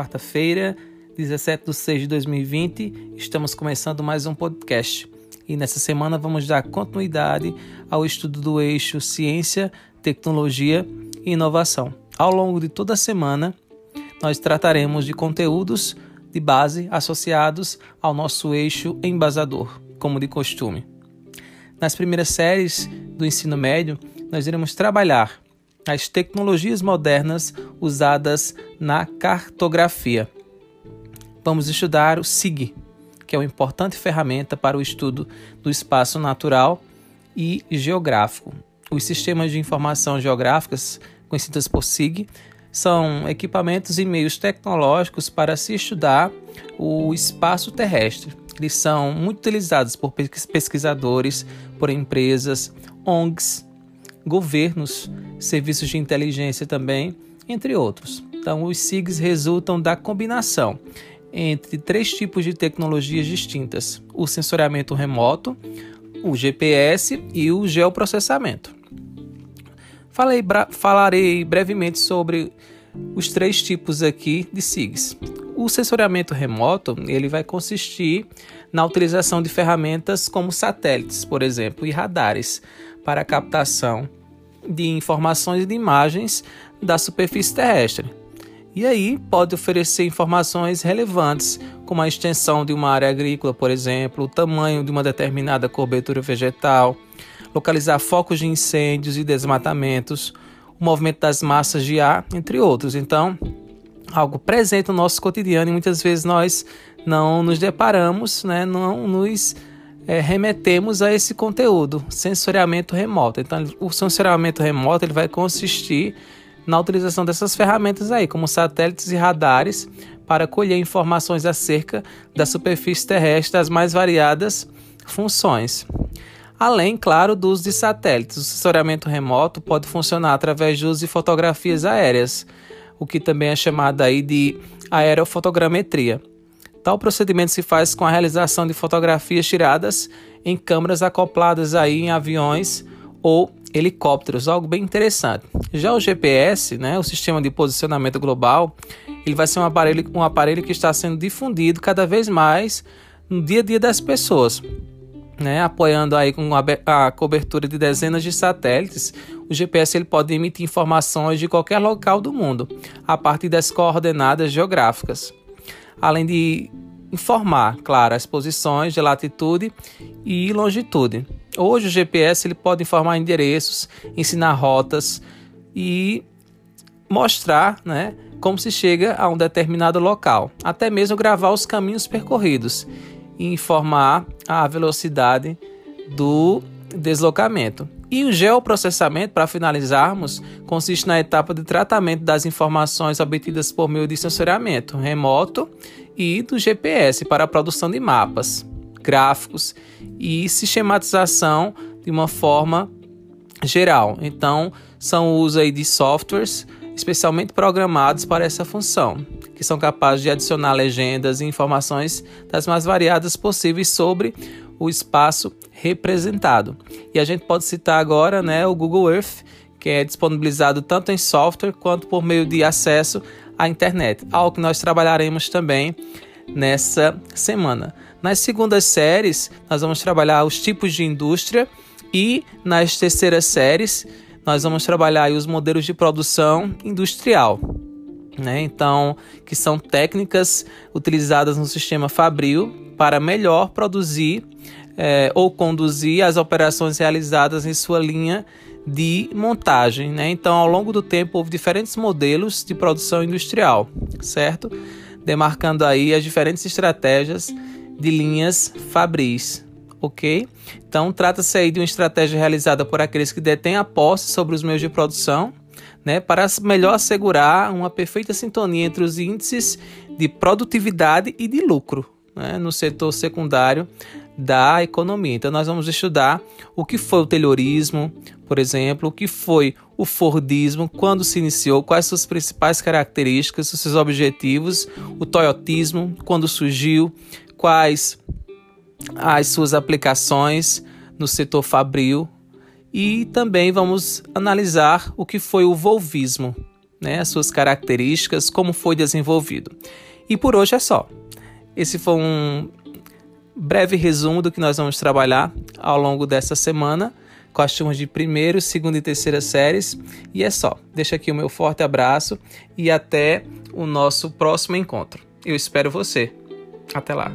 quarta-feira, 17 de 6 de 2020. Estamos começando mais um podcast. E nessa semana vamos dar continuidade ao estudo do eixo Ciência, Tecnologia e Inovação. Ao longo de toda a semana, nós trataremos de conteúdos de base associados ao nosso eixo embasador, como de costume. Nas primeiras séries do ensino médio, nós iremos trabalhar as tecnologias modernas usadas na cartografia. Vamos estudar o SIG, que é uma importante ferramenta para o estudo do espaço natural e geográfico. Os sistemas de informação geográficas, conhecidos por SIG, são equipamentos e meios tecnológicos para se estudar o espaço terrestre. Eles são muito utilizados por pesquisadores, por empresas, ONGs, governos, serviços de inteligência também, entre outros. Então, os SIGs resultam da combinação entre três tipos de tecnologias distintas: o sensoriamento remoto, o GPS e o geoprocessamento. Falei, falarei brevemente sobre os três tipos aqui de SIGs. O sensoriamento remoto ele vai consistir na utilização de ferramentas como satélites, por exemplo, e radares para a captação de informações e de imagens da superfície terrestre. E aí pode oferecer informações relevantes, como a extensão de uma área agrícola, por exemplo, o tamanho de uma determinada cobertura vegetal, localizar focos de incêndios e desmatamentos, o movimento das massas de ar, entre outros. Então, algo presente no nosso cotidiano e muitas vezes nós não nos deparamos, né, não nos é, remetemos a esse conteúdo, sensoriamento remoto. Então, o sensoriamento remoto ele vai consistir na utilização dessas ferramentas aí, como satélites e radares, para colher informações acerca da superfície terrestre das mais variadas funções. Além, claro, do uso de satélites, o sensoriamento remoto pode funcionar através do uso de fotografias aéreas, o que também é chamado aí de aerofotogrametria. Tal procedimento se faz com a realização de fotografias tiradas em câmeras acopladas aí em aviões ou helicópteros, algo bem interessante. Já o GPS, né, o sistema de posicionamento global, ele vai ser um aparelho, um aparelho que está sendo difundido cada vez mais no dia a dia das pessoas. Né, apoiando aí com a, a cobertura de dezenas de satélites, o GPS ele pode emitir informações de qualquer local do mundo, a partir das coordenadas geográficas além de informar, claro, as posições de latitude e longitude. Hoje o GPS ele pode informar endereços, ensinar rotas e mostrar, né, como se chega a um determinado local, até mesmo gravar os caminhos percorridos e informar a velocidade do deslocamento. E o geoprocessamento, para finalizarmos, consiste na etapa de tratamento das informações obtidas por meio de sensoriamento remoto e do GPS para a produção de mapas, gráficos e sistematização de uma forma geral. Então, são o uso aí de softwares especialmente programados para essa função, que são capazes de adicionar legendas e informações das mais variadas possíveis sobre o espaço representado. E a gente pode citar agora né, o Google Earth, que é disponibilizado tanto em software quanto por meio de acesso à internet, algo que nós trabalharemos também nessa semana. Nas segundas séries, nós vamos trabalhar os tipos de indústria e nas terceiras séries, nós vamos trabalhar os modelos de produção industrial. Né? Então, que são técnicas utilizadas no sistema Fabril para melhor produzir é, ou conduzir as operações realizadas em sua linha de montagem. Né? Então, ao longo do tempo, houve diferentes modelos de produção industrial, certo? Demarcando aí as diferentes estratégias de linhas fabris, ok? Então, trata-se aí de uma estratégia realizada por aqueles que detêm a posse sobre os meios de produção, né, para melhor assegurar uma perfeita sintonia entre os índices de produtividade e de lucro, né, no setor secundário da economia. Então, nós vamos estudar o que foi o Taylorismo, por exemplo, o que foi o Fordismo, quando se iniciou, quais suas principais características, seus objetivos, o Toyotismo, quando surgiu, quais as suas aplicações no setor fabril e também vamos analisar o que foi o Volvismo, né, as suas características, como foi desenvolvido. E por hoje é só. Esse foi um breve resumo do que nós vamos trabalhar ao longo dessa semana com as turmas de primeiro, segundo e terceira séries. E é só. Deixa aqui o meu forte abraço e até o nosso próximo encontro. Eu espero você. Até lá.